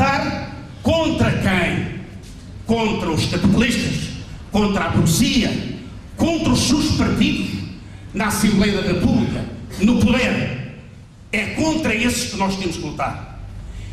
lutar contra quem? Contra os capitalistas, contra a burguesia, contra os seus partidos na Assembleia da República, no poder. É contra esses que nós temos que lutar.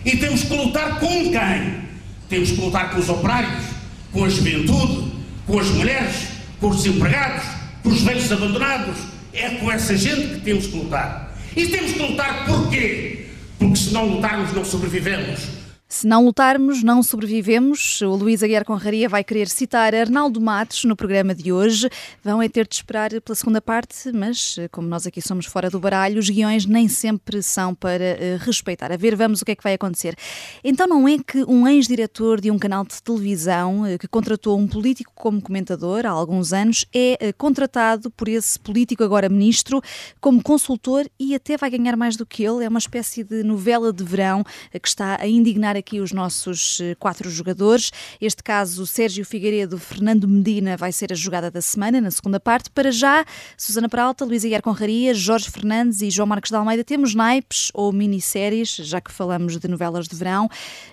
E temos que lutar com quem? Temos que lutar com os operários, com a juventude, com as mulheres, com os desempregados, com os velhos abandonados. É com essa gente que temos que lutar. E temos que lutar porquê? Porque se não lutarmos, não sobrevivemos. Se não lutarmos, não sobrevivemos. O Luís Aguiar Conraria vai querer citar Arnaldo Matos no programa de hoje. Vão é ter de esperar pela segunda parte, mas como nós aqui somos fora do baralho, os guiões nem sempre são para uh, respeitar. A ver, vamos o que é que vai acontecer. Então não é que um ex-diretor de um canal de televisão uh, que contratou um político como comentador há alguns anos é uh, contratado por esse político, agora ministro, como consultor e até vai ganhar mais do que ele. É uma espécie de novela de verão que está a indignar aqui os nossos eh, quatro jogadores. Este caso, Sérgio Figueiredo, Fernando Medina vai ser a jogada da semana, na segunda parte. Para já, Susana Peralta, Luísa Guiar Conraria, Jorge Fernandes e João Marcos de Almeida. Temos naipes ou minisséries, já que falamos de novelas de verão.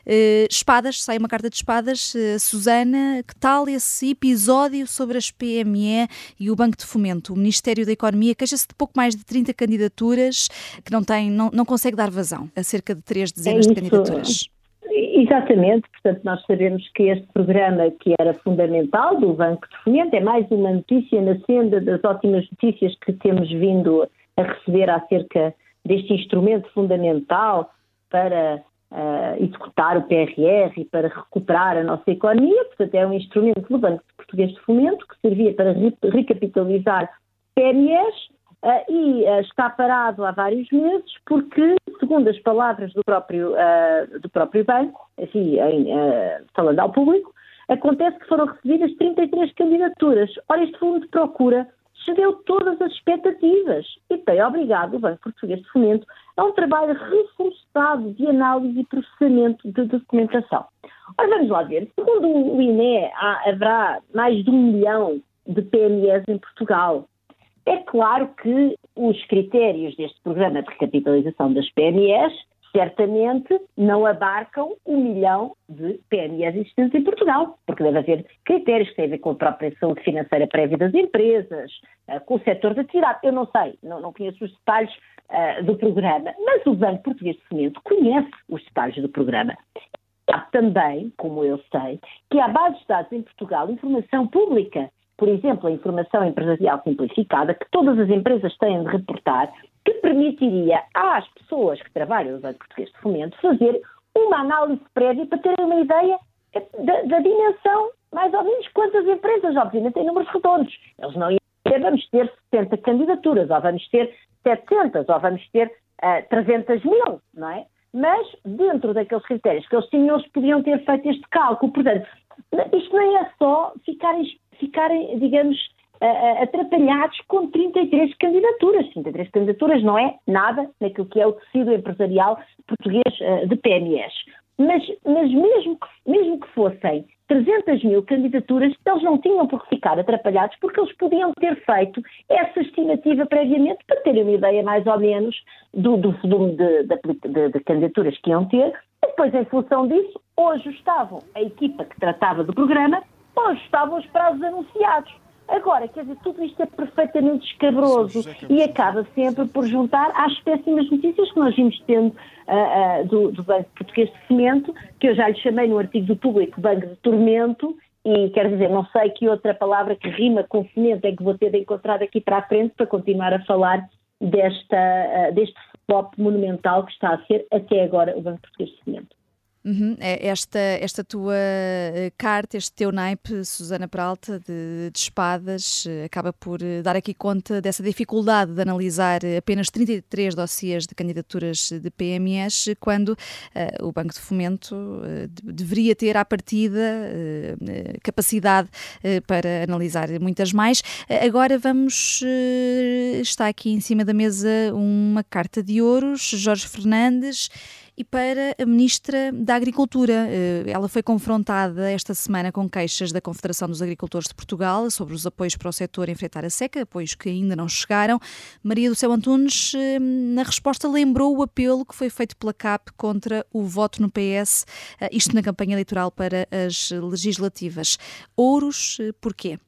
Uh, espadas, sai uma carta de espadas. Uh, Susana, que tal esse episódio sobre as PME e o Banco de Fomento? O Ministério da Economia queixa-se de pouco mais de 30 candidaturas que não tem, não, não consegue dar vazão a cerca de três dezenas é de candidaturas. Exatamente, portanto, nós sabemos que este programa, que era fundamental do Banco de Fomento, é mais uma notícia na senda das ótimas notícias que temos vindo a receber acerca deste instrumento fundamental para uh, executar o PRR e para recuperar a nossa economia. Portanto, é um instrumento do Banco Português de Fomento que servia para recapitalizar PMEs Uh, e uh, está parado há vários meses porque, segundo as palavras do próprio, uh, do próprio banco, assim, em, falando ao público, acontece que foram recebidas 33 candidaturas. Ora, este fundo de procura cedeu todas as expectativas e tem obrigado o Banco Português de Fomento a um trabalho reforçado de análise e processamento de documentação. Ora, vamos lá ver. Segundo o INE, há, haverá mais de um milhão de PMEs em Portugal. É claro que os critérios deste programa de recapitalização das PMEs certamente não abarcam um milhão de PMEs existentes em Portugal, porque deve haver critérios que têm a ver com a própria saúde financeira prévia das empresas, eh, com o setor da atividade. Eu não sei, não, não conheço os detalhes uh, do programa, mas o Banco Português de Cimento conhece os detalhes do programa. Há também, como eu sei, que há bases de dados em Portugal, informação pública por exemplo, a informação empresarial simplificada, que todas as empresas têm de reportar, que permitiria às pessoas que trabalham no Banco Português de Fomento fazer uma análise prévia para terem uma ideia da, da dimensão, mais ou menos, quantas empresas, obviamente, em números redondos. Eles não iam ter, vamos ter 70 candidaturas, ou vamos ter 700, ou vamos ter uh, 300 mil, não é? Mas, dentro daqueles critérios que eles tinham, eles podiam ter feito este cálculo. Portanto, isto nem é só ficarem ficarem, digamos, atrapalhados com 33 candidaturas. 33 candidaturas não é nada naquilo que é o tecido empresarial português eh, de PMEs. Mas, mas mesmo, que, mesmo que fossem 300 mil candidaturas, eles não tinham por que ficar atrapalhados, porque eles podiam ter feito essa estimativa previamente para terem uma ideia mais ou menos do, do volume de, de, de, candidaturas que iam ter. E depois, em função disso, hoje estavam a equipa que tratava do programa Pois, estavam os prazos anunciados. Agora, quer dizer, tudo isto é perfeitamente escabroso e acaba sempre por juntar às péssimas notícias que nós vimos tendo uh, uh, do, do, Banco Português de Cimento, que eu já lhe chamei no artigo do público Banco de Tormento, e quer dizer, não sei que outra palavra que rima com cimento é que vou ter de encontrar aqui para a frente para continuar a falar desta, uh, deste flop monumental que está a ser até agora o Banco Português de Cimento. Uhum. É esta, esta tua eh, carta, este teu naipe, Susana Peralta, de, de, espadas, eh, acaba por eh, dar aqui conta dessa dificuldade de analisar apenas 33 dossiês de candidaturas de PMS, quando uh, o Banco de Fomento uh, deveria ter, à partida, uh, capacidade para analisar muitas mais. agora vamos. está aqui em cima da mesa uma carta de ouros, Jorge Fernandes e para a Ministra da Agricultura. Eh, ela foi confrontada esta semana com queixas da Confederação dos Agricultores de Portugal sobre os apoios para o setor enfrentar a seca, apoios que ainda não chegaram. Maria do Céu Antunes, eh, na resposta, lembrou o apelo que foi feito pela CAP contra o voto no PS, eh, isto na campanha eleitoral para as legislativas. Ouros, porquê?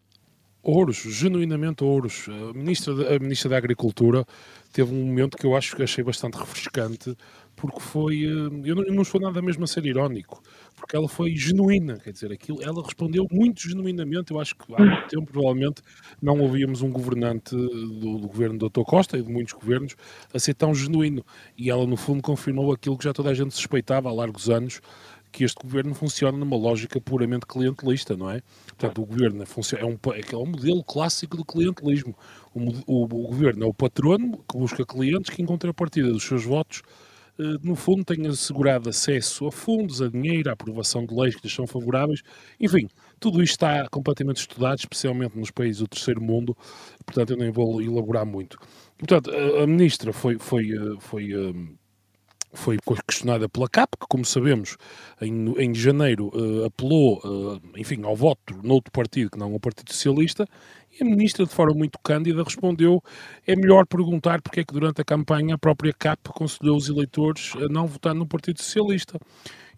Ouros, genuinamente ouros. A ministra, a ministra da Agricultura teve um momento que eu acho que achei bastante refrescante, porque foi. Eh, eu não, eu não estou nada mesmo a ser irónico, porque ela foi genuína, quer dizer, aquilo, ela respondeu muito genuinamente. Eu acho que há muito tempo, provavelmente, não ouvíamos um governante do, do governo do Dr. Costa e de muitos governos a ser tão genuíno. E ela, no fundo, confirmou aquilo que já toda a gente suspeitava há largos anos, que este governo funciona numa lógica puramente clientelista, não é? Portanto, o governo é, um, é, é um modelo clássico do clientelismo. O, o, o, governo é o patrono que busca clientes que, em contrapartida dos seus votos, no fundo, tem assegurado acesso a fundos, a dinheiro, a aprovação de leis que lhes são favoráveis. Enfim, tudo isto está completamente estudado, especialmente nos países do terceiro mundo, portanto, eu nem vou elaborar muito. Portanto, a, a ministra foi. foi, eh, foi, foi questionada pela CAP, que, como sabemos, em, em janeiro uh, apelou, uh, enfim, ao voto noutro partido que não o Partido Socialista, e a ministra, de forma muito cândida, respondeu: é melhor perguntar porque é que durante a campanha a própria CAP aconselhou os eleitores a não votar no Partido Socialista.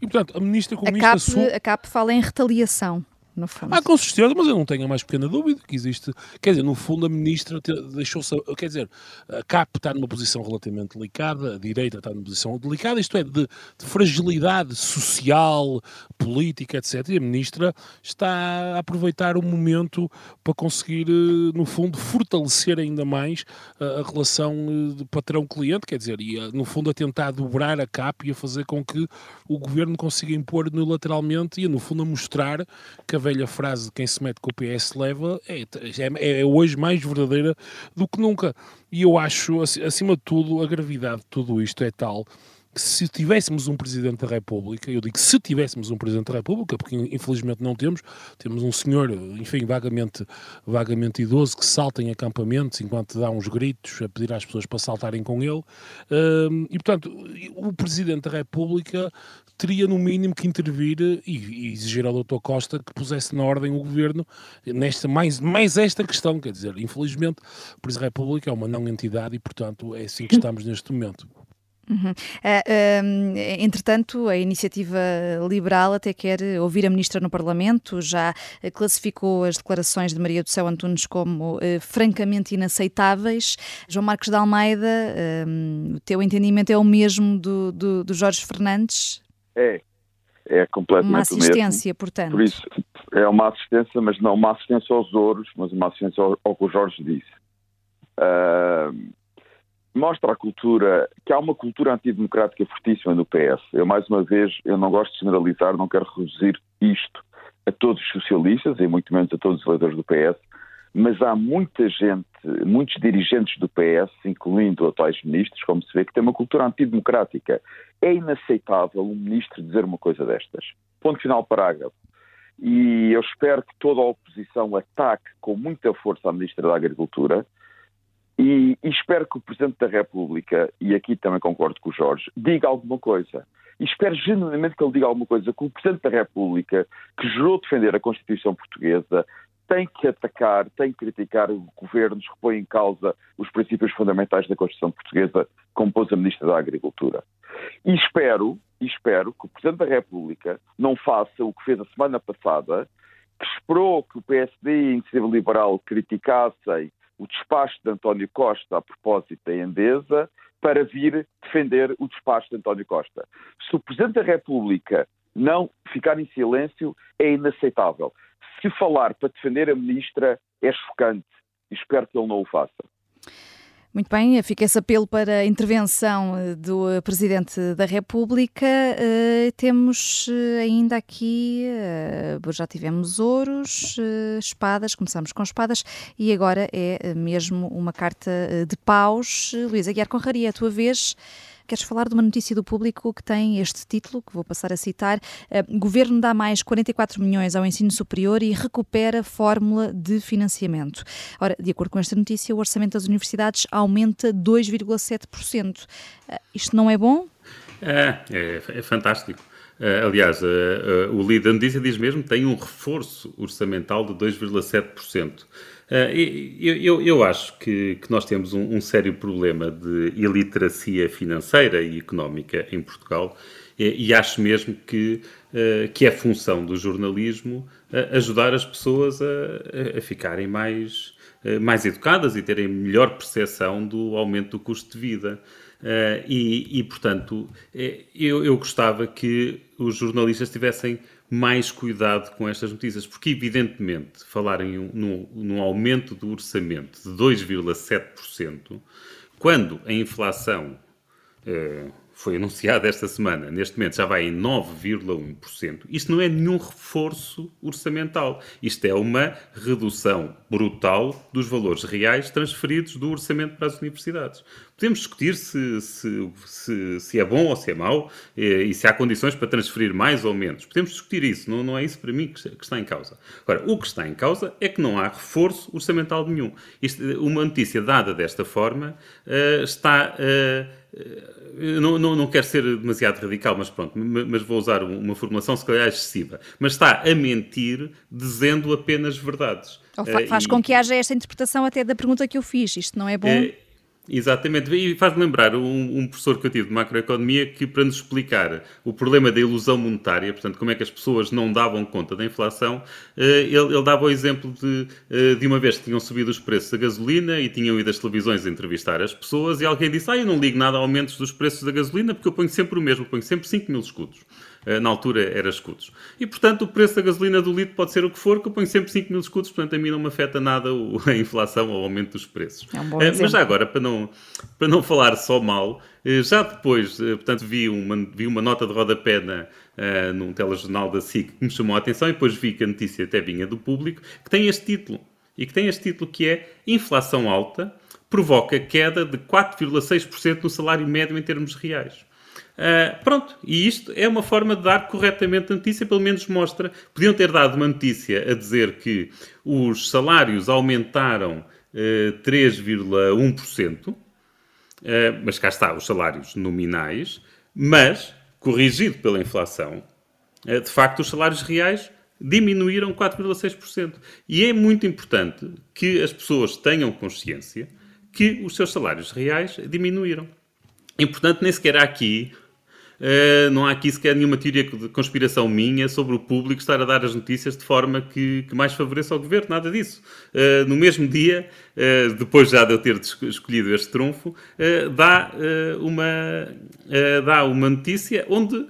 E, portanto, a ministra comunista... A CAP, a CAP fala em retaliação no fundo. Ah, com certeza, mas eu não tenho a mais pequena dúvida que existe. Quer dizer, no fundo, a ministra deixou-se. Quer dizer, a CAP está numa posição relativamente delicada, a direita está numa posição delicada, isto é, de, de fragilidade social, política, etc. E a ministra está a aproveitar o momento para conseguir, eh, no fundo, fortalecer ainda mais a, a relação eh, de patrão-cliente, quer dizer, e no fundo a tentar dobrar a CAP e a fazer com que o governo consiga impor unilateralmente e, no fundo, a mostrar que a velha frase de quem se mete com o PS leva é, é, é hoje mais verdadeira do que nunca. E eu acho, acima de tudo, a gravidade de tudo isto é tal se tivéssemos um Presidente da República, eu digo se tivéssemos um Presidente da República, porque infelizmente não temos, temos um senhor, enfim, vagamente, vagamente idoso que salta em acampamentos enquanto dá uns gritos a pedir às pessoas para saltarem com ele. e, portanto, o Presidente da República teria no mínimo que intervir e, e exigir ao Dr. Costa que pusesse na ordem o governo nesta mais, mais esta questão, quer dizer, infelizmente o Presidente da República é uma não entidade e, portanto, é assim que estamos neste momento. Uhum. Uh, entretanto, a iniciativa liberal até quer ouvir a ministra no Parlamento, já classificou as declarações de Maria do Céu Antunes como uh, francamente inaceitáveis. João Marcos de Almeida, uh, o teu entendimento é o mesmo do, do, do Jorge Fernandes? É, é completamente Uma assistência, portanto. Por isso, é uma assistência, mas não uma assistência aos ouros, mas uma assistência ao, ao que o Jorge disse. Uh, mostra a cultura, que há uma cultura antidemocrática fortíssima no PS. Eu, mais uma vez, eu não gosto de generalizar, não quero reduzir isto a todos os socialistas, e muito menos a todos os eleitores do PS, mas há muita gente, muitos dirigentes do PS, incluindo atuais ministros, como se vê, que têm uma cultura antidemocrática. É inaceitável um ministro dizer uma coisa destas. Ponto final, parágrafo. E eu espero que toda a oposição ataque com muita força a Ministra da Agricultura, e, e, espero que o Presidente da República, e aqui também concordo com o Jorge, diga alguma coisa. E espero genuinamente que ele diga alguma coisa, que o Presidente da República, que jurou defender a Constituição Portuguesa, tem que atacar, tem que criticar governos que põem em causa os princípios fundamentais da Constituição Portuguesa, como pôs a Ministra da Agricultura. E espero, espero que o Presidente da República não faça o que fez a semana passada, que esperou que o PSD e a Iniciativa Liberal criticassem o despacho de António Costa a propósito da Endesa para vir defender o despacho de António Costa. Se o Presidente da República não ficar em silêncio, é inaceitável. Se falar para defender a Ministra, é chocante. Espero que ele não o faça. Muito bem, fica esse apelo para a intervenção eh, do eh, Presidente da República. Uh, temos ainda aqui, já tivemos ouros, espadas, começamos com espadas e agora é mesmo uma carta de paus. Luísa Guiar Conraria, a tua vez. Queres falar de uma notícia do público que tem este título, que vou passar a citar: uh, Governo dá mais 44 milhões ao ensino superior e recupera fórmula de financiamento. Ora, de acordo com esta notícia, o orçamento das universidades aumenta 2,7%. Uh, isto não é bom? É, é, é fantástico. Uh, aliás, o líder da notícia diz mesmo que tem um reforço orçamental de 2,7%. Eu, eu, eu, acho que, que nós temos um, um, sério problema de iliteracia financeira e económica em Portugal e, acho mesmo que, que é função do jornalismo ajudar as pessoas a, a ficarem mais, mais educadas e terem melhor percepção do aumento do custo de vida. E, e, portanto, eh, eu, eu, gostava que os jornalistas tivessem mais cuidado com estas notícias, porque, evidentemente, falarem num, num aumento do orçamento de 2,7%, quando a inflação. Uh, foi anunciado esta semana, neste momento já vai em 9,1%. Isto não é nenhum reforço orçamental. Isto é uma redução brutal dos valores reais transferidos do orçamento para as universidades. Podemos discutir se, se, se, se é bom ou se é mau eh, e se há condições para transferir mais ou menos. Podemos discutir isso, não, não é isso para mim que, que está em causa. Agora, o que está em causa é que não há reforço orçamental nenhum. Isto, uma notícia dada desta forma uh, está. Uh, não, não, não quero ser demasiado radical, mas pronto, mas vou usar uma formulação se calhar excessiva. Mas está a mentir dizendo apenas verdades. Fa faz e... com que haja esta interpretação até da pergunta que eu fiz. Isto não é bom? É, Exatamente, e faz-me lembrar um, um, professor que eu tive de macroeconomia que, para nos explicar o problema da ilusão monetária, portanto, como é que as pessoas não davam conta da inflação, eh, ele, ele dava o exemplo de, eh, de uma vez que tinham subido os preços da gasolina e tinham ido às televisões entrevistar as pessoas e alguém disse: Ah, eu não ligo nada a aumentos dos preços da gasolina porque eu ponho sempre o mesmo, ponho sempre 5 mil escudos. Eh, na altura era escudos. E, portanto, o preço da gasolina do litro pode ser o que for, que eu ponho sempre 5 mil escudos, portanto, a mim não me afeta nada a inflação ou o aumento dos preços. É um bom uh, mas já agora, para não, para não falar só mal, uh, já depois, portanto, vi uma, vi uma nota de rodapé na, uh, num telejornal da SIC que me chamou a atenção e depois vi que a notícia até vinha do público, que tem este título. E que tem este título que é Inflação alta provoca queda de 4,6% no salário médio em termos reais. Uh, pronto, e isto é uma forma de dar corretamente a notícia, pelo menos mostra. Podiam ter dado uma notícia a dizer que os salários aumentaram uh, 3,1%, uh, mas cá está, os salários nominais, mas, corrigido pela inflação, uh, de facto os salários reais diminuíram 4,6%. E é muito importante que as pessoas tenham consciência que os seus salários reais diminuíram. E, portanto, nem sequer há aqui Uh, não há aqui sequer nenhuma teoria de conspiração minha sobre o público estar a dar as notícias de forma que, que mais favoreça ao governo, nada disso. Uh, no mesmo dia, uh, depois já de eu ter escolhido este trunfo, dá, uma, dá uma notícia onde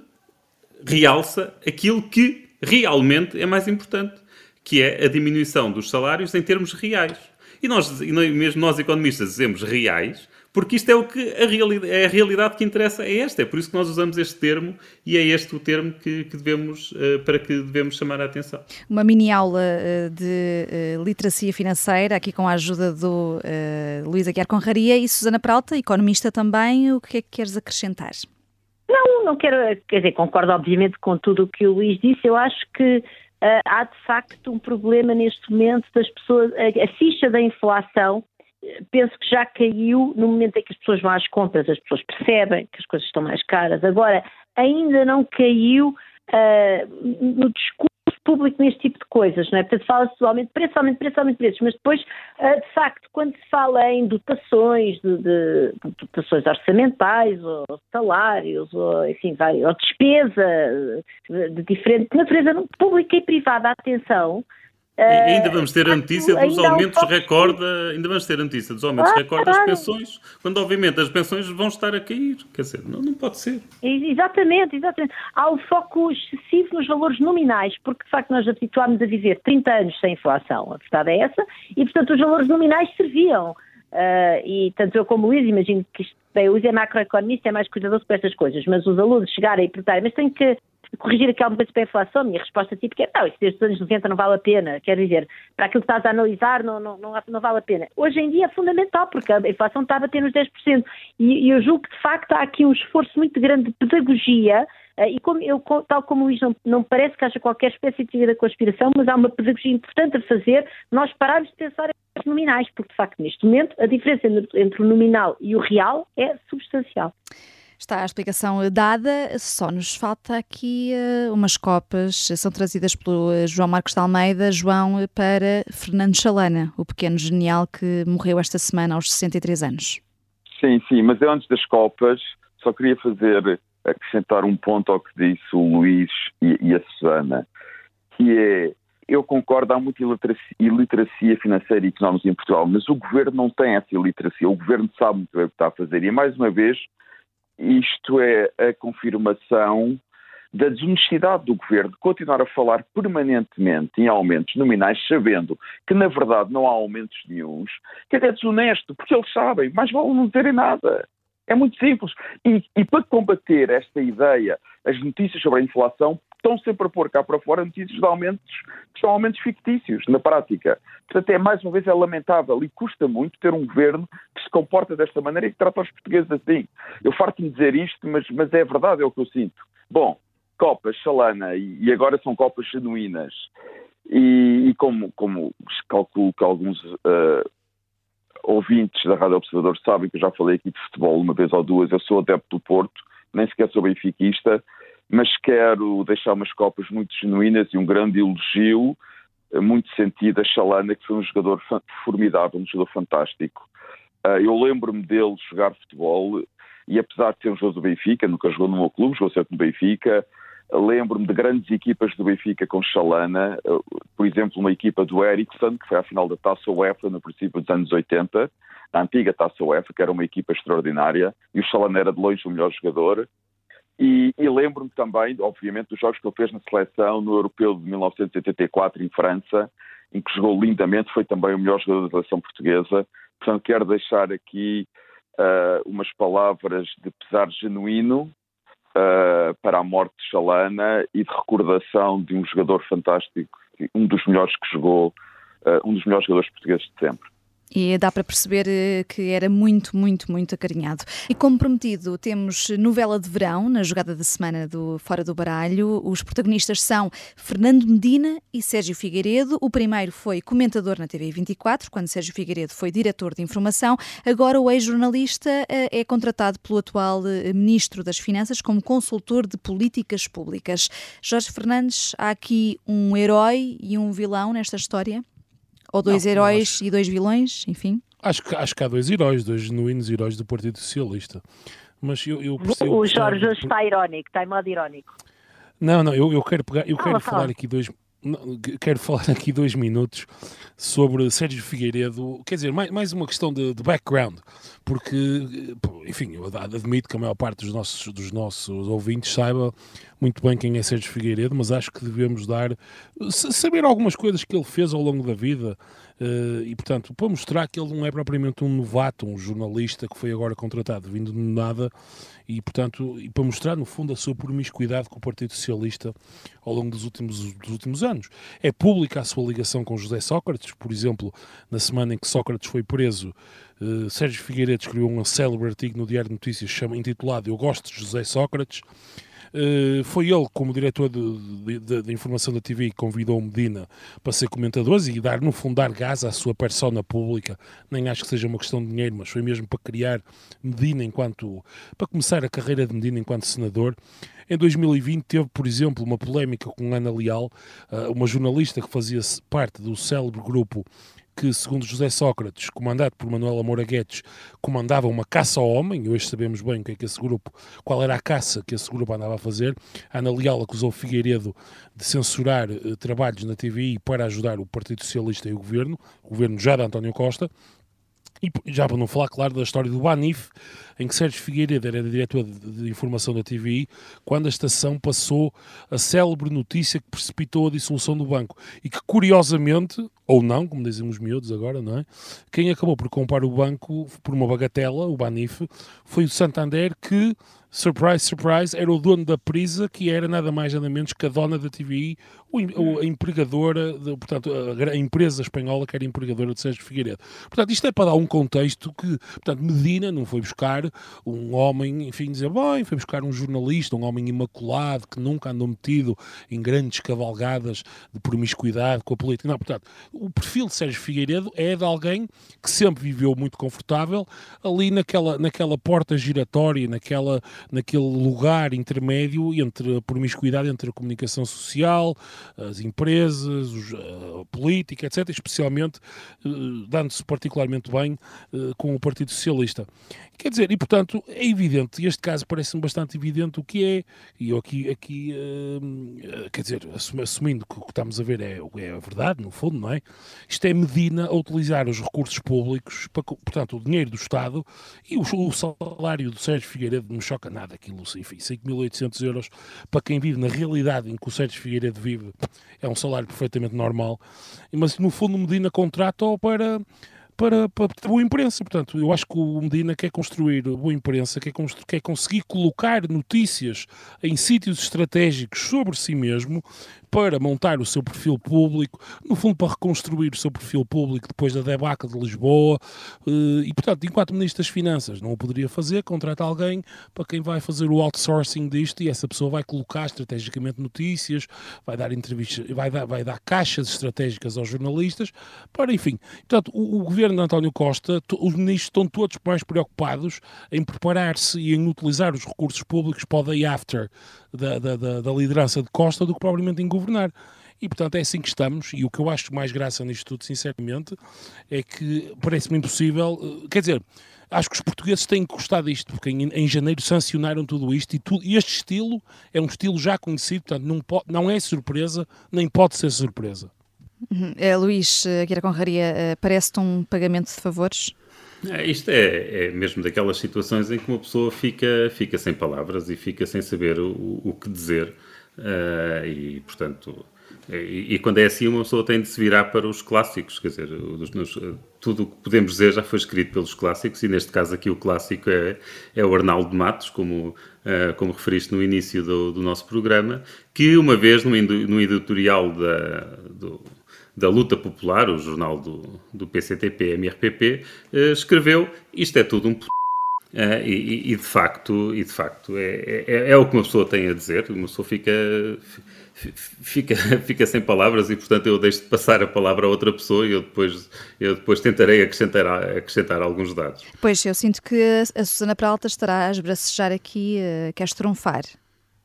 realça aquilo que realmente é mais importante, que é a diminuição dos salários em termos reais. E nós, e mesmo nós economistas, dizemos reais, porque isto é o que a realidade, é a realidade que interessa é esta, é por isso que nós usamos este termo e é este o termo que, que devemos, uh, para que devemos chamar a atenção. Uma mini aula uh, de uh, literacia financeira, aqui com a ajuda do Luís Aguiar Conraria e Susana Pralta, economista também, o que é que queres acrescentar? Não, não quero, quer dizer, concordo obviamente com tudo o que o Luís disse, eu acho que há de facto um problema neste momento das pessoas, a, a ficha da inflação penso que já caiu no momento em que as pessoas vão às compras, as pessoas percebem que as coisas estão mais caras. Agora, ainda não caiu uh, no discurso público neste tipo de coisas, não é? Portanto, fala-se do aumento de preços, aumento de preços, aumento de preços, mas depois, uh, de facto, quando se fala em dotações, de, de, de dotações orçamentais, ou salários, ou, enfim, vai, ou despesa de, de diferente natureza pública e privada, atenção, e ainda vamos ter a notícia dos aumentos recorde, ainda vamos ter a notícia dos aumentos ah, recorde das pensões, quando obviamente as pensões vão estar a cair. Quer dizer, não, não pode ser. Exatamente, exatamente. Há o foco excessivo nos valores nominais, porque de facto nós habituámos a viver 30 anos sem inflação, a verdade é essa, e portanto os valores nominais serviam. Uh, e tanto eu como o Luís, imagino que isto, bem, o Luís é macroeconomista, é mais cuidadoso com estas coisas, mas os alunos chegarem e perguntarem, mas tem que corrigir aquela coisa para a inflação, a minha resposta típica é não, isso desde os anos 90 não vale a pena, quer dizer, para aquilo que estás a analisar não, não, não, não vale a pena. Hoje em dia é fundamental, porque a inflação está a bater nos 10%, e, e eu julgo que de facto há aqui um esforço muito grande de pedagogia, eh, e como eu, tal como o Luís, não, não parece que haja qualquer espécie de teoria da conspiração, mas há uma pedagogia importante a fazer, nós pararmos de pensar em nominais, porque de facto neste momento a diferença entre, entre o nominal e o real é substancial. Está a explicação dada, só nos falta aqui uh, umas copas, são trazidas pelo uh, João Marcos de Almeida, João, para Fernando Chalana, o pequeno genial que morreu esta semana aos 63 anos. Sim, sim, mas eu antes das copas só queria fazer, acrescentar um ponto ao que disse o Luís e, e a Susana, que é eu concordo, há muita iliteracia financeira e económica em Portugal, mas o governo não tem essa iliteracia. O governo sabe muito bem o que está a fazer. E, mais uma vez, isto é a confirmação da desonestidade do governo de continuar a falar permanentemente em aumentos nominais, sabendo que, na verdade, não há aumentos nenhums, que é desonesto, porque eles sabem, mais vale não terem nada. É muito simples. E, e para combater esta ideia, as notícias sobre a inflação estão sempre a pôr cá para fora notícias de aumentos que são aumentos fictícios, na prática. Portanto, é mais uma vez é lamentável e custa muito ter um governo que se comporta desta maneira e que trata os portugueses assim. Eu farto-me dizer isto, mas, mas é verdade, é o que eu sinto. Bom, copas, salana, e, agora são copas genuínas. E, e como, como, calculo que alguns uh, ouvintes da Rádio Observador sabem que eu já falei aqui de futebol uma vez ou duas, eu sou adepto do Porto, nem sequer sou benfiquista, mas quero deixar umas copas muito genuínas e um grande elogio, eh, muito sentido, a Chalana, que foi um jogador formidável, um jogador fantástico. Eh, eu lembro-me dele jogar futebol e apesar de ser um jogador do Benfica, nunca jogou no meu clube, jogou sempre no Benfica, lembro-me de grandes equipas do Benfica com Chalana, eh, por exemplo, uma equipa do Ericsson, que foi à final da Taça UEFA no princípio dos anos 80, a antiga Taça UEFA, que era uma equipa extraordinária, e o Chalana era de longe o melhor jogador. E, e lembro-me também, obviamente, dos jogos que ele fez na seleção no Europeu de 1984 em França, em que jogou lindamente, foi também o melhor jogador da seleção portuguesa. Portanto, quero deixar aqui uh, umas palavras de pesar genuíno uh, para a morte de Chalana e de recordação de um jogador fantástico, um dos melhores que jogou, uh, um dos melhores jogadores portugueses de sempre. E dá para perceber eh, que era muito, muito, muito acarinhado. E como prometido, temos novela de verão na jogada da semana do Fora do Baralho. Os protagonistas são Fernando Medina e Sérgio Figueiredo. O primeiro foi comentador na TV 24, quando Sérgio Figueiredo foi diretor de informação. Agora o ex-jornalista eh, é contratado pelo atual eh, Ministro das Finanças como consultor de políticas públicas. Jorge Fernandes, há aqui um herói e um vilão nesta história? Ou dois não, heróis acho... e dois vilões, enfim? Acho que, acho que há dois heróis, dois genuínos heróis do Partido Socialista. Mas eu, eu percebo. O Jorge hoje está irónico, está em modo irónico. Não, não, eu, eu quero pegar, eu quero falar aqui dois, quero falar aqui dois minutos sobre Sérgio Figueiredo, quer dizer, mais, mais uma questão de, de, background, porque, enfim, eu admito que a maior parte dos nossos, dos nossos ouvintes saiba muito bem quem é Sérgio Figueiredo, mas acho que devemos dar, saber algumas coisas que ele fez ao longo da vida, e, portanto, para mostrar que ele não é propriamente um novato, um jornalista que foi agora contratado, vindo de nada, e, portanto, e para mostrar, no fundo, a sua promiscuidade com o Partido Socialista ao longo dos últimos, dos últimos anos. É pública a sua ligação com José Sócrates, por exemplo, na semana em que Sócrates foi preso, uh, Sérgio Figueiredo escreveu um célebre artigo no Diário de Notícias intitulado Eu Gosto de José Sócrates, foi ele, como diretor de, informação da TV, que convidou Medina para ser comentador e dar, no fundo, dar gás à sua persona pública. Nem acho que seja uma questão de dinheiro, mas foi mesmo para criar Medina enquanto. para começar a carreira de Medina enquanto senador. Em 2020 teve, por exemplo, uma polémica com Ana Leal, uh, uma jornalista que fazia parte do célebre grupo que, segundo José Sócrates, comandado por Manuela Moura Guedes, comandava uma caça ao homem, e hoje sabemos bem o que é que esse grupo, qual era a caça que esse grupo andava a fazer. Ana Leal acusou Figueiredo de censurar eh, trabalhos na TVI para ajudar o Partido Socialista e o governo, o governo já de António Costa. E já para não falar, claro, da história do Banif, em que Sérgio Figueiredo era diretor de, informação da TVI, quando a estação passou a célebre notícia que precipitou a dissolução do banco. E que, curiosamente, ou não, como dizem os miúdos agora, não é? Quem acabou por comprar o banco por uma bagatela, o Banif, foi o Santander que surprise, surprise, era o dono da Prisa, que era nada mais nada menos que a dona da TVI, a empregadora, de, portanto, a, empresa espanhola que era empregadora de Sérgio Figueiredo. Portanto, isto é para dar um contexto que, portanto, Medina não foi buscar um homem, enfim, dizer, bem, foi buscar um jornalista, um homem imaculado, que nunca andou metido em grandes cavalgadas de promiscuidade com a política. Não, portanto, o perfil de Sérgio Figueiredo é de alguém que sempre viveu muito confortável ali naquela, naquela porta giratória, naquela, naquele lugar intermédio entre a promiscuidade entre a comunicação social, as empresas, os, a política, etc., especialmente uh, dando-se particularmente bem uh, com o Partido Socialista. Quer dizer, e portanto é evidente, este caso parece-me bastante evidente o que é, e eu aqui, aqui uh, quer dizer, assumindo que o que estamos a ver é, é a verdade, no fundo, não é? Isto é Medina a utilizar os recursos públicos, para, portanto, o dinheiro do Estado, e o, o salário do Sérgio Figueiredo não me choca nada aquilo, enfim, 5.800 euros para quem vive na realidade em que o Sérgio Figueiredo vive, é um salário perfeitamente normal, mas no fundo Medina contrata-o para para, para boa imprensa. Portanto, eu acho que o Medina quer construir boa imprensa, quer, quer conseguir colocar notícias em sítios estratégicos sobre si mesmo para montar o seu perfil público, no fundo para reconstruir o seu perfil público depois da debacle de Lisboa eh, e, portanto, enquanto Ministro das Finanças não o poderia fazer, contrata alguém para quem vai fazer o outsourcing disto e essa pessoa vai colocar estrategicamente notícias, vai dar entrevistas, vai dar, vai dar caixas estratégicas aos jornalistas, para, enfim, portanto, o, o governo de António Costa, os ministros estão todos mais preocupados em preparar-se e em utilizar os recursos públicos para o day after da, da, da, da liderança de Costa do que propriamente em governar. E, portanto, é assim que estamos. E o que eu acho mais graça nisto tudo, sinceramente, é que parece-me impossível. Eh, quer dizer, acho que os portugueses têm que gostar disto, porque em, em janeiro sancionaram tudo isto e, tudo, e este estilo é um estilo já conhecido, portanto, não, pode, não é surpresa, nem pode ser surpresa. Uhum. É, Luís Guerra Conraria, eh, parece-te um pagamento de favores? É, isto é, é, mesmo daquelas situações em que uma pessoa fica, fica sem palavras e fica sem saber o, o que dizer. Uh, e, portanto, e, e, quando é assim, uma pessoa tem de se virar para os clássicos. Quer dizer, nos, tudo o que podemos dizer já foi escrito pelos clássicos, e neste caso aqui o clássico é, é o Arnaldo Matos, como, uh, como referiste no início do, do, nosso programa, que uma vez no, no editorial da, do da Luta Popular, o jornal do, do PCTP-MRPP, eh, escreveu isto é tudo um p... Uh, e, e, de facto, e de facto é, é, é, o que uma pessoa tem a dizer, uma pessoa fica, fica, fica sem palavras e portanto eu deixo de passar a palavra a outra pessoa e eu depois, eu depois tentarei acrescentar, acrescentar alguns dados. Pois, eu sinto que a Susana Peralta estará a esbracejar aqui, uh, queres trunfar.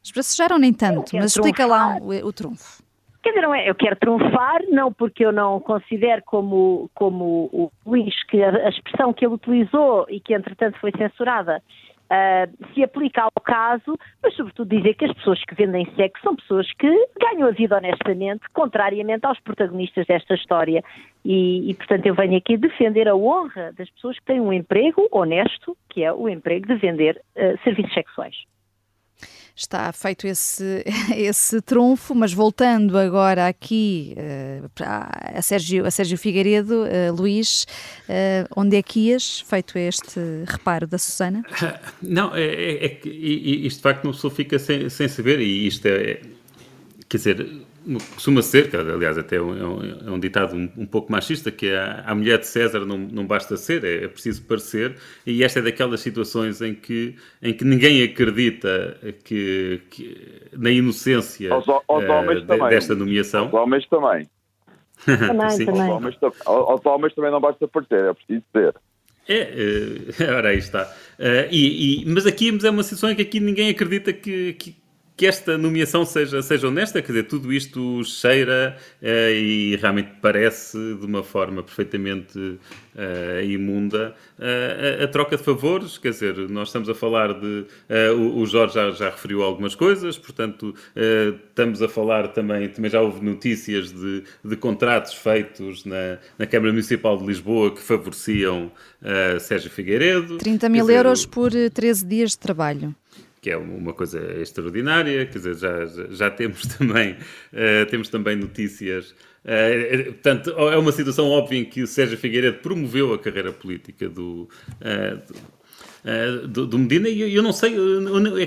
Esbracejar ou nem tanto, mas explica lá o, o trunfo. Quer dizer, não é, eu quero trunfar, não porque eu não considero como, como o Luís que a, a expressão que ele utilizou e que entretanto foi censurada uh, se aplica ao caso, mas sobretudo dizer que as pessoas que vendem sexo são pessoas que ganham a vida honestamente, contrariamente aos protagonistas desta história. E, e, portanto eu venho aqui defender a honra das pessoas que têm um emprego honesto, que é o emprego de vender uh, serviços sexuais está feito esse, esse trunfo, mas voltando agora aqui uh, a, Sérgio, a Sérgio Figueiredo, uh, Luís, uh, onde é que ias, feito este reparo da Susana? Não, é, é, é que isto de facto uma pessoa fica sem, sem saber, e isto é, quer dizer, costuma ser, que aliás até é um, é um ditado um, um, pouco machista, que é a mulher de César não, não basta ser, é, é, preciso parecer, e esta é daquelas situações em que, em que ninguém acredita que, que na inocência aos, aos uh, desta nomeação. Aos homens também. também, também. Aos, homens, aos homens também não basta parecer, é preciso ser. É, uh, ora aí está. Uh, e, e, mas aqui é uma situação em que aqui ninguém acredita que, que, que esta nomeação seja, seja honesta, quer dizer, tudo isto cheira uh, e realmente parece de uma forma perfeitamente uh, imunda uh, a, a, troca de favores, quer dizer, nós estamos a falar de. O, o, Jorge já, já, referiu algumas coisas, portanto, estamos a falar também, também já houve notícias de, de contratos feitos na, na Câmara Municipal de Lisboa que favoreciam Sérgio Figueiredo. 30 mil dizer, euros por 13 dias de trabalho que é uma coisa extraordinária, quer dizer, já, já, temos, também, uh, temos também notícias. Uh, portanto, é uma situação óbvia em que o Sérgio Figueiredo promoveu a carreira política do, uh, do, do, Medina e eu, não sei, é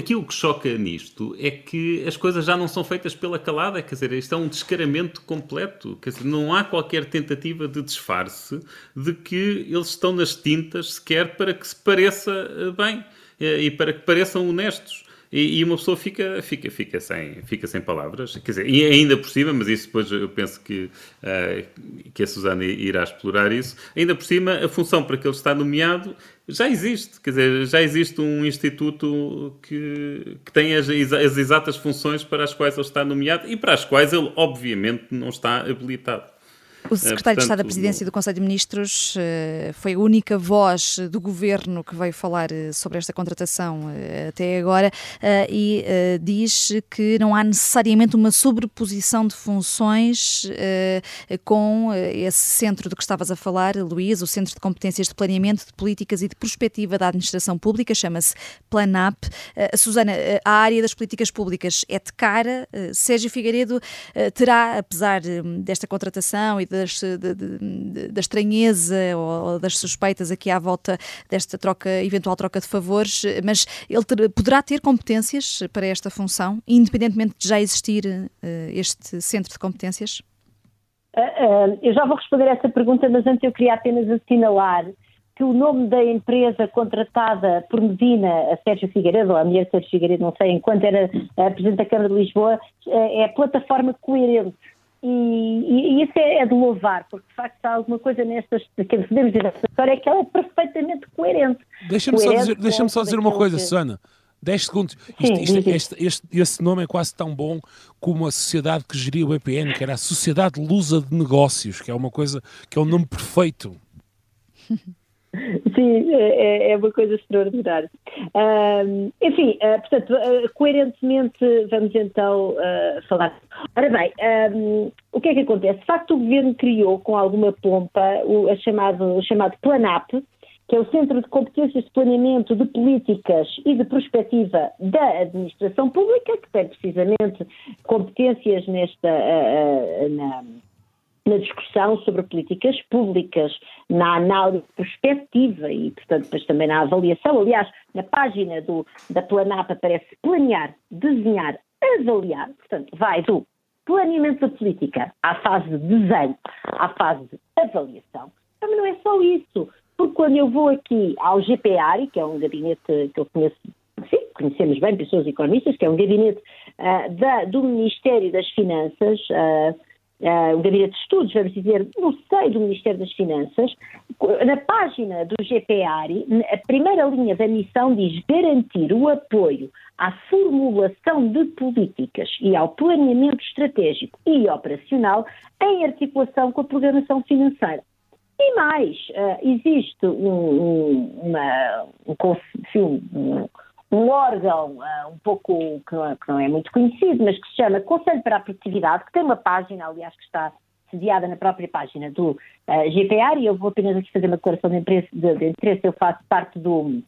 que, o que choca nisto é que as coisas já não são feitas pela calada, quer dizer, isto é um descaramento completo, quer dizer, não há qualquer tentativa de disfarce de que eles estão nas tintas sequer para que se pareça bem. E para que pareçam honestos. e, e, uma pessoa fica, fica, fica, sem, fica sem palavras. Quer dizer, e ainda por cima, mas isso depois eu penso que, uh, que a Susana irá explorar isso. Ainda por cima, a função para que ele está nomeado já existe. Quer dizer, já existe um instituto que, que tem as, as exatas funções para as quais ele está nomeado e para as quais ele, obviamente, não está habilitado. O secretário de Estado da Presidência do Conselho de Ministros eh, foi a única voz do governo que veio falar eh, sobre esta contratação eh, até agora e diz que não há necessariamente uma sobreposição de funções com esse centro do que estavas a falar, Luís, o Centro de Competências de Planeamento de Políticas e de Prospectiva da Administração Pública, chama-se PlanAP. Susana, a área das políticas públicas é de cara. Sérgio Figueiredo terá, apesar desta contratação e da das, de, de, da estranheza ou das suspeitas aqui à volta desta troca, eventual troca de favores, mas ele ter, poderá ter competências para esta função, independentemente de já existir uh, este centro de competências? Uh, uh, eu já vou responder essa pergunta, mas antes eu queria apenas assinalar que o nome da empresa contratada por Medina, a Sérgio Figueiredo, ou a mulher Sérgio Figueiredo, não sei, enquanto era Presidente da Câmara de Lisboa, é a plataforma coerente. E, e, e, isso é, é, de louvar, porque de facto há alguma coisa nestas que podemos dizer nesta história é que ela é perfeitamente coerente. Deixa-me só dizer, deixa só dizer uma coisa, que... Susana. 10 segundos. Sim, isto, isto, este, este, esse nome é quase tão bom como a sociedade que geria o BPN, que era a Sociedade Lusa de Negócios, que é uma coisa que é um nome perfeito. Sim, é, é, uma coisa extraordinária. Um, enfim, uh, portanto, uh, coerentemente vamos então uh, falar. Ora bem, um, o que é que acontece? De facto, o governo criou com alguma pompa o, chamado, o chamado PLANAP, que é o Centro de Competências de Planeamento de Políticas e de Prospectiva da Administração Pública, que tem precisamente competências nesta. na, na discussão sobre políticas públicas, na análise prospectiva e, portanto, depois também na avaliação. Aliás, na página do, da Planap aparece planear, desenhar, avaliar, portanto, vai do planeamento da política à fase de desenho, à fase de avaliação. Mas não é só isso, porque quando eu vou aqui ao GPARI, que é um gabinete que eu conheço, sim, conhecemos bem, pessoas economistas, que é um gabinete uh, da, do Ministério das Finanças, uh, uh, o Gabinete de Estudos, vamos dizer, no seio do Ministério das Finanças, na página do GPARI, a primeira linha da missão diz garantir o apoio à formulação de políticas e ao planeamento estratégico e operacional em articulação com a programação financeira. E mais, uh, existe um, um, uma, um, um, um órgão uh, um pouco que não, é, que não, é, muito conhecido, mas que se chama Conselho para a Produtividade, que tem uma página, aliás, que está sediada na própria página do uh, GPR, e eu vou apenas aqui fazer uma declaração de interesse, de, de interesse. Eu faço parte do,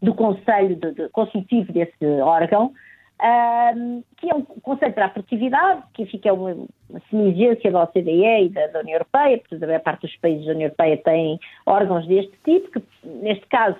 do Conselho de, de consultivo desse órgão, uh, que é um Conselho para a Produtividade, que fica uma, uma semi-agência da OCDE e da, da União Europeia, porque a maior parte dos países da União Europeia têm órgãos deste tipo, que neste caso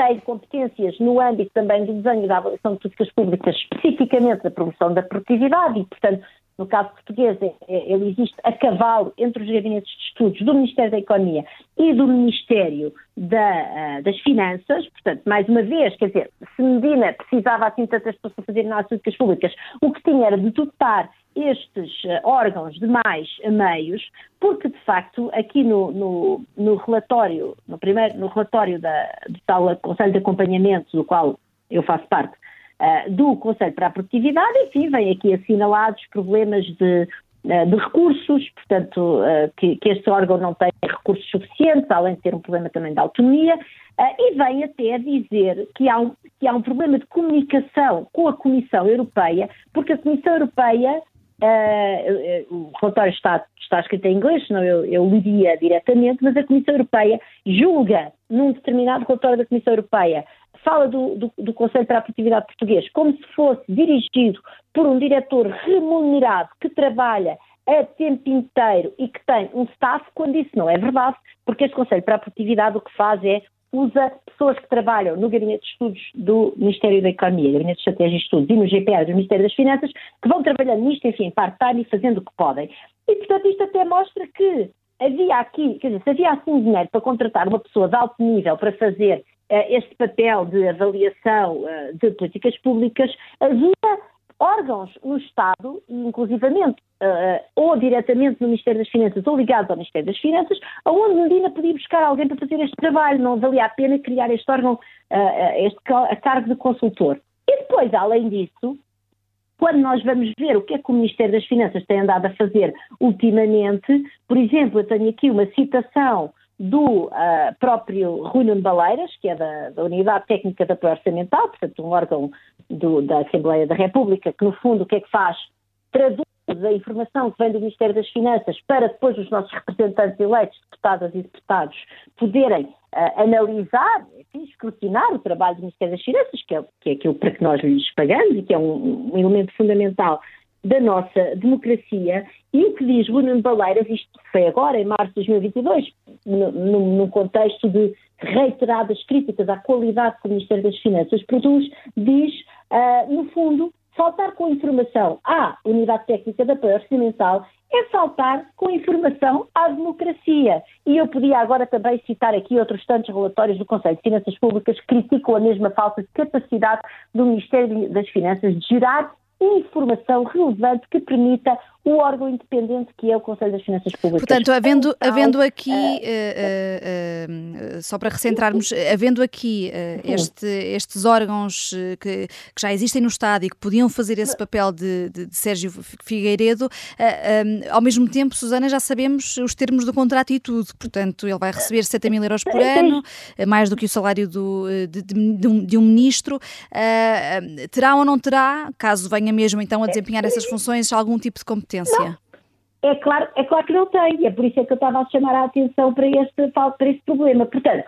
tem competências no âmbito também do desenho da avaliação de políticas públicas, especificamente da promoção da produtividade e, portanto, no caso português, é, é, ele existe a cavalo entre os gabinetes de estudos do Ministério da Economia e do Ministério da, uh, das Finanças. Portanto, mais uma vez, quer dizer, se Medina precisava assim tantas pessoas para fazer políticas públicas, o que tinha era de dotar estes uh, órgãos de mais meios, porque de facto aqui no, no, no relatório, no primeiro, no relatório da, do tal Conselho de Acompanhamento, do qual eu faço parte, uh, do Conselho para a Produtividade, enfim, vem aqui assinalados problemas de, uh, de recursos, portanto, uh, que, que, este órgão não tem recursos suficientes, além de ter um problema também de autonomia, e vem até dizer que há, um, que há um problema de comunicação com a Comissão Europeia, porque a Comissão Europeia Uh, o relatório está, está escrito em inglês, senão eu, eu liria diretamente, mas a Comissão Europeia julga num determinado relatório da Comissão Europeia. Fala do, do, do, Conselho para a Produtividade Português como se fosse dirigido por um diretor remunerado que trabalha a tempo inteiro e que tem um staff, quando isso não é verdade, porque este Conselho para a Produtividade o que faz é usa pessoas que trabalham no Gabinete de Estudos do Ministério da Economia, Gabinete de Estratégia e Estudos e no GPA do Ministério das Finanças, que vão trabalhando nisto, enfim, part-time e fazendo o que podem. E, portanto, isto até mostra que havia aqui, quer dizer, se havia assim dinheiro para contratar uma pessoa de alto nível para fazer este papel de avaliação de políticas públicas, havia órgãos no Estado, inclusivamente uh, ou diretamente no Ministério das Finanças ou ligados ao Ministério das Finanças, aonde Medina podia buscar alguém para fazer este trabalho, não valia a pena criar este órgão, uh, este a cargo de consultor. E depois, além disso, quando nós vamos ver o que é que o Ministério das Finanças tem andado a fazer ultimamente, por exemplo, eu tenho aqui uma citação do uh, próprio Rui Nuno Baleiras, que é da, da Unidade Técnica de Apoio Orçamental, portanto um órgão do, da Assembleia da República, que no fundo o que é que faz? Traduz a informação que vem do Ministério das Finanças para depois os nossos representantes eleitos, deputadas e deputados, poderem uh, analisar, enfim, escrutinar o trabalho do Ministério das Finanças, que é, que é aquilo para que nós lhes pagamos e que é um, um elemento fundamental da nossa democracia e o que diz Bruno Baleiras, isto foi agora, em março de 2022, num contexto de reiteradas críticas à qualidade que o Ministério das Finanças produz, diz, uh, no fundo, faltar com informação à Unidade Técnica de Apoio Orçamental é faltar com informação à democracia. E eu podia agora também citar aqui outros tantos relatórios do Conselho de Finanças Públicas que criticam a mesma falta de capacidade do Ministério das Finanças de gerar informação relevante que permita o órgão independente que é o Conselho das Finanças Públicas. Portanto, havendo, então, havendo aqui, uh, uh, uh, só para recentrarmos, havendo aqui este, estes órgãos que, que, já existem no Estado e que podiam fazer esse papel de, de, de Sérgio Figueiredo, ao mesmo tempo, Susana, já sabemos os termos do contrato e tudo. Portanto, ele vai receber 70 mil euros por ano, mais do que o salário do, de, de, um, de um ministro. terá ou não terá, caso venha mesmo então a desempenhar essas funções, algum tipo de competência? Competência? Não. É claro, é claro que não tem, é por isso é que eu estava a chamar a atenção para este, para este problema. Portanto,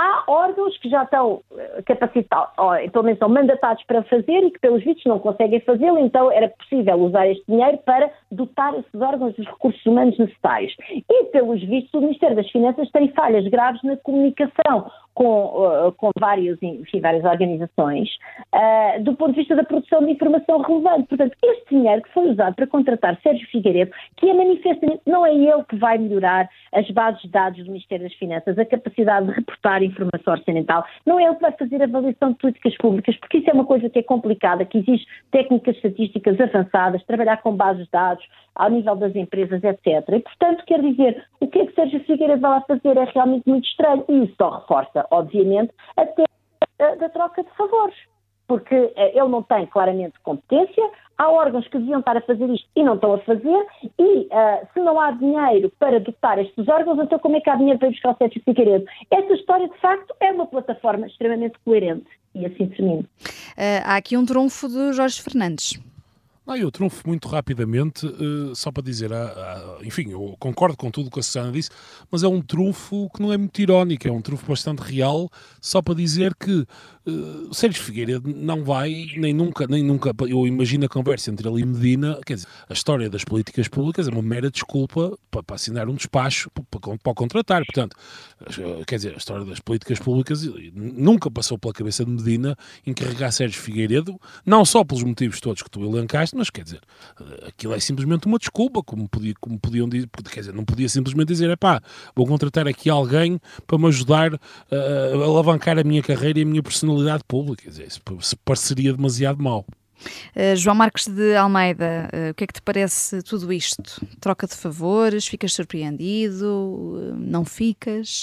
há órgãos que já estão eh, capacitados, ou pelo menos são mandatados para fazer e que, pelos vistos, não conseguem fazê-lo, então era possível usar este dinheiro para dotar esses órgãos dos recursos humanos necessários. E, pelos vistos, o Ministério das Finanças tem falhas graves na comunicação com, uh, com vários, enfim, várias organizações, uh, do ponto de vista da produção de informação relevante. Portanto, este dinheiro que foi usado para contratar Sérgio Figueiredo, que é manifestamente, não é ele que vai melhorar as bases de dados do Ministério das Finanças, a capacidade de reportar informação orçamental, não é ele que vai fazer avaliação de políticas públicas, porque isso é uma coisa que é complicada, que exige técnicas estatísticas avançadas, trabalhar com bases de dados ao nível das empresas, etc. E, portanto, quer dizer, o que é que Sérgio Figueiredo vai lá fazer é realmente muito estranho e isso só reforça obviamente, até da troca de favores. Porque eh, ele não tem claramente competência, há órgãos que deviam estar a fazer isto e não estão a fazer, e uh, se não há dinheiro para dotar estes órgãos, então como é que há dinheiro para ir buscar o Sérgio Figueiredo? Esta história, de facto, é uma plataforma extremamente coerente. E assim termino. Uh, há aqui um trunfo de Jorge Fernandes. Ah, eu trunfo muito rapidamente, uh, só para dizer, uh, uh, enfim, eu concordo com tudo o que a Susana disse, mas é um trunfo que não é muito irónico, é um trunfo bastante real, só para dizer que uh, Sérgio Figueiredo não vai, nem nunca, nem nunca, eu imagino a conversa entre ele e Medina, quer dizer, a história das políticas públicas é uma mera desculpa para, para assinar um despacho para, para, contratar, portanto, quer dizer, a história das políticas públicas nunca passou pela cabeça de Medina encarregar Sérgio Figueiredo, não só pelos motivos todos que tu elencaste, mas quer dizer, aquilo é simplesmente uma desculpa, como, podia, como podiam dizer, quer dizer, não podia simplesmente dizer, é pá, vou contratar aqui alguém para me ajudar a alavancar a minha carreira e a minha personalidade pública, quer dizer, isso pareceria demasiado mal. Uh, João Marcos de Almeida, uh, o que é que te parece tudo isto? Troca de favores? Ficas surpreendido? Uh, não ficas?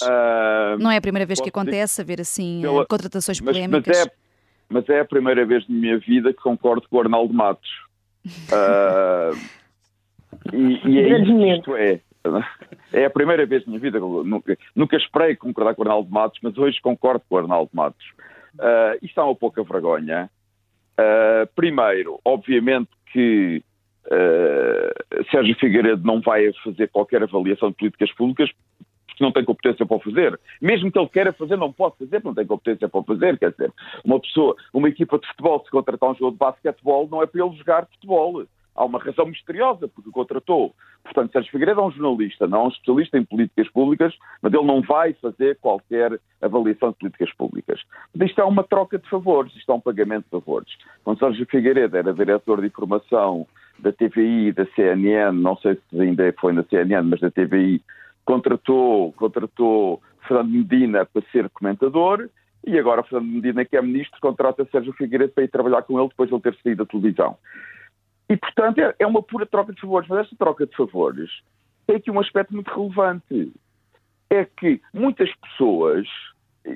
não é a primeira vez que acontece haver assim pela... contratações polémicas? Mas, mas, é, mas é a primeira vez na minha vida que concordo com o Arnaldo Matos. Uh, e, e é isto é. É a primeira vez na minha vida, nunca, nunca esperei concordar com o Arnaldo Matos, mas hoje concordo com o Arnaldo Matos. Uh, isto é uma pouca vergonha. Uh, primeiro, obviamente que uh, Sérgio Figueiredo não vai fazer qualquer avaliação de políticas públicas porque não tem competência para o fazer. Mesmo que ele queira fazer, não pode fazer porque não tem competência para o fazer. Quer dizer, uma pessoa, uma equipa de futebol, se contratar um jogo de basquetebol, não é para ele jogar futebol. Há uma razão misteriosa porque o contratou. Portanto, Sérgio Figueiredo é um jornalista, não é um especialista em políticas públicas, mas ele não vai fazer qualquer avaliação de políticas públicas. Isto é uma troca de favores, isto é um pagamento de favores. Quando Sérgio Figueiredo era diretor de informação da TVI e da CNN, não sei se ainda foi na CNN, mas da TVI, contratou, contratou Fernando Medina para ser comentador e agora Fernando Medina, que é ministro, contrata Sérgio Figueiredo para ir trabalhar com ele depois de ele ter saído da televisão. E, portanto, é, é uma pura troca de favores. Mas esta troca de favores tem aqui um aspecto muito relevante. É que muitas pessoas,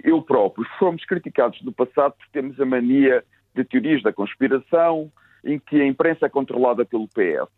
eu próprio, fomos criticados no passado por termos a mania de teorias da conspiração, em que a imprensa é controlada pelo PS.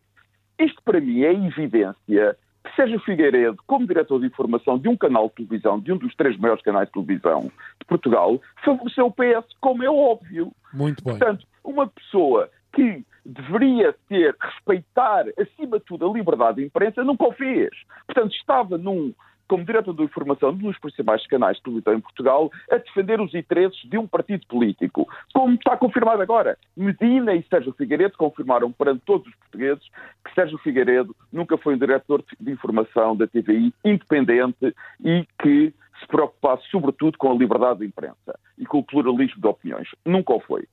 Isto, para mim, é evidência que Sérgio Figueiredo, como diretor de informação de um canal de televisão, de um dos três maiores canais de televisão de Portugal, favoreceu o PS, como é óbvio. Muito bem. Portanto, uma pessoa que deveria ter, respeitar, acima de tudo, a liberdade de imprensa, nunca o fez. Portanto, estava num, como diretor de informação de um dos principais canais de televisão em Portugal, a defender os interesses de um partido político. Como está confirmado agora. Medina e Sérgio Figueiredo confirmaram perante todos os portugueses que Sérgio Figueiredo nunca foi um diretor de informação da TVI independente e que se preocupasse sobretudo com a liberdade de imprensa e com o pluralismo de opiniões. Nunca o foi.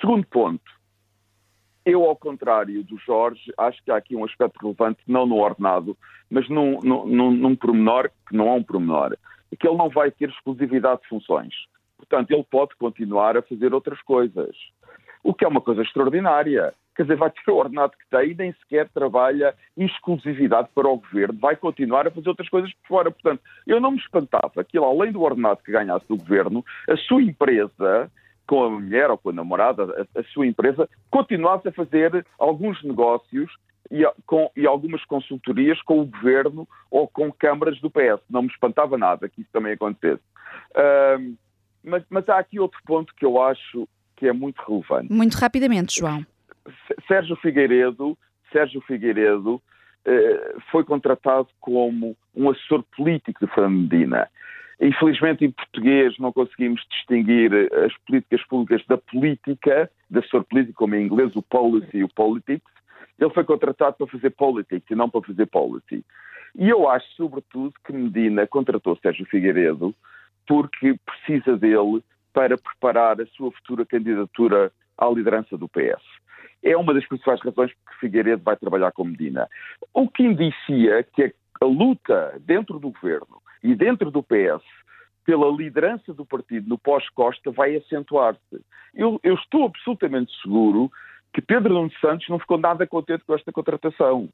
Segundo ponto, eu, ao contrário do Jorge, acho que há aqui um aspecto relevante, não no ordenado, mas num, num, num pormenor, que não é um pormenor, é que ele não vai ter exclusividade de funções. Portanto, ele pode continuar a fazer outras coisas. O que é uma coisa extraordinária. Quer dizer, vai ter o ordenado que tem e nem sequer trabalha exclusividade para o governo. Vai continuar a fazer outras coisas por fora. Portanto, eu não me espantava que ele, além do ordenado que ganhasse do governo, a sua empresa com a mulher ou com a namorada, a, a sua empresa, continuasse a fazer alguns negócios e, com, e, algumas consultorias com o governo ou com câmaras do PS. Não me espantava nada que isso também acontecesse. Uh, mas, mas, há aqui outro ponto que eu acho que é muito relevante. Muito rapidamente, João. Sérgio Figueiredo, Sérgio Figueiredo uh, foi contratado como um assessor político de Fernando Medina. Infelizmente, em português, não conseguimos distinguir as políticas públicas da política, da sua política, como em inglês, o policy e o politics. Ele foi contratado para fazer politics e não para fazer policy. E eu acho, sobretudo, que Medina contratou Sérgio Figueiredo porque precisa dele para preparar a sua futura candidatura à liderança do PS. É uma das principais razões porque Figueiredo vai trabalhar com Medina. O que indicia que a luta dentro do governo e dentro do PS, pela liderança do partido no pós-Costa, vai acentuar-se. Eu, eu, estou absolutamente seguro que Pedro Nuno Santos não ficou nada contente com esta contratação.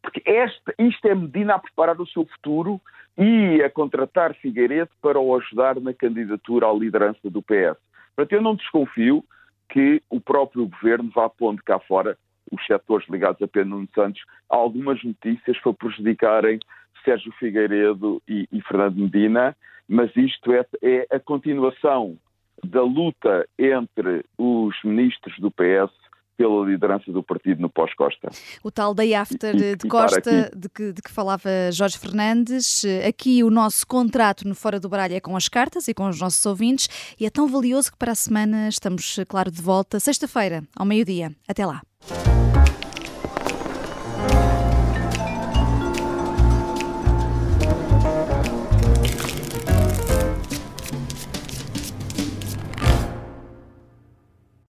Porque esta, isto é Medina a preparar o seu futuro e a contratar Figueiredo para o ajudar na candidatura à liderança do PS. Portanto, eu não desconfio que o próprio governo vá pondo cá fora os setores ligados a Pedro Nuno Santos algumas notícias para prejudicarem Sérgio Figueiredo e, e Fernando Medina, mas isto é, é a continuação da luta entre os ministros do PS pela liderança do partido no pós-Costa. O tal day after e, de Costa, de que, de que, falava Jorge Fernandes. Aqui o nosso contrato no Fora do Baralho é com as cartas e com os nossos ouvintes e é tão valioso que para a semana estamos, claro, de volta, sexta-feira, ao meio-dia. Até lá.